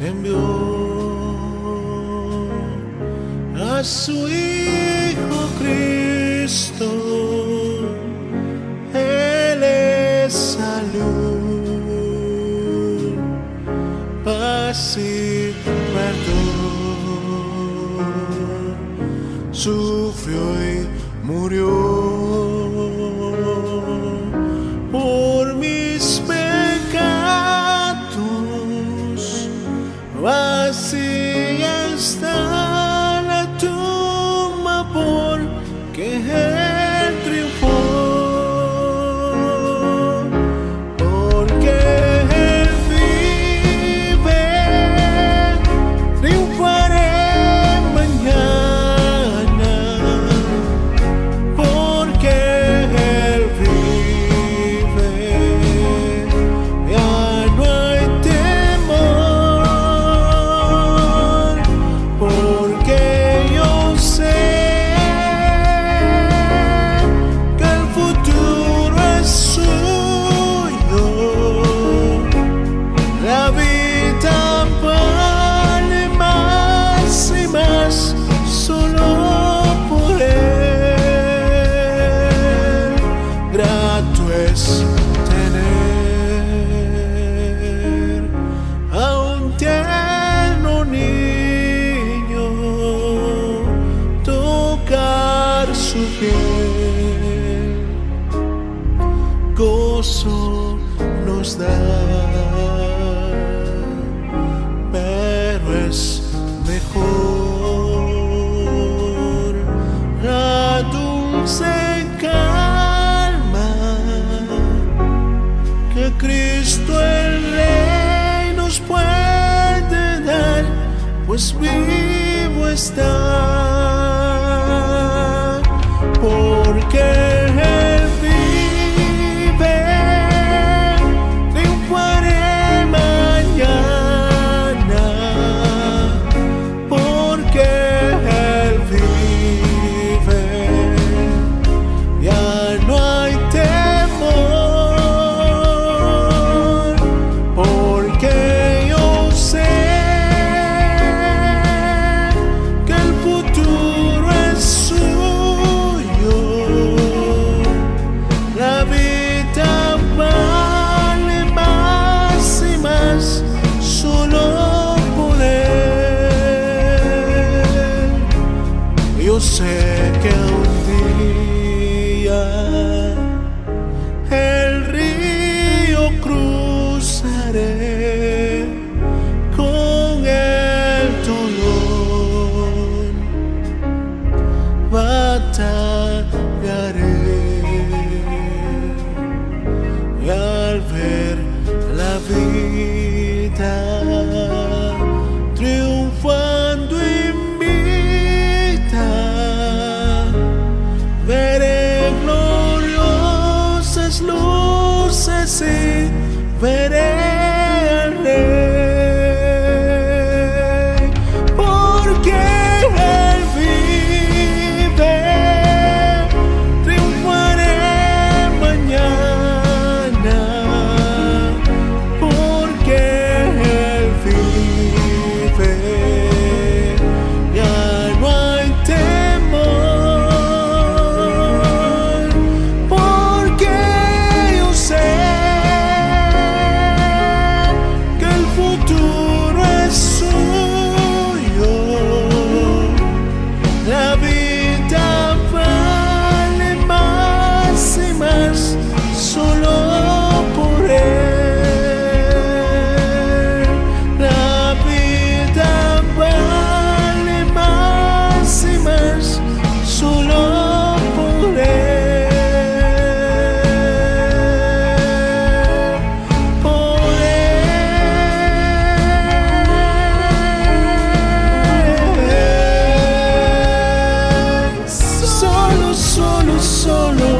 envió a su Hijo Cristo. Él es salud, paz y perdón. Sufrió y murió. su piel, gozo nos da, pero es mejor la dulce calma que Cristo el Rey nos puede dar, pues vivo está. care. solo, solo, solo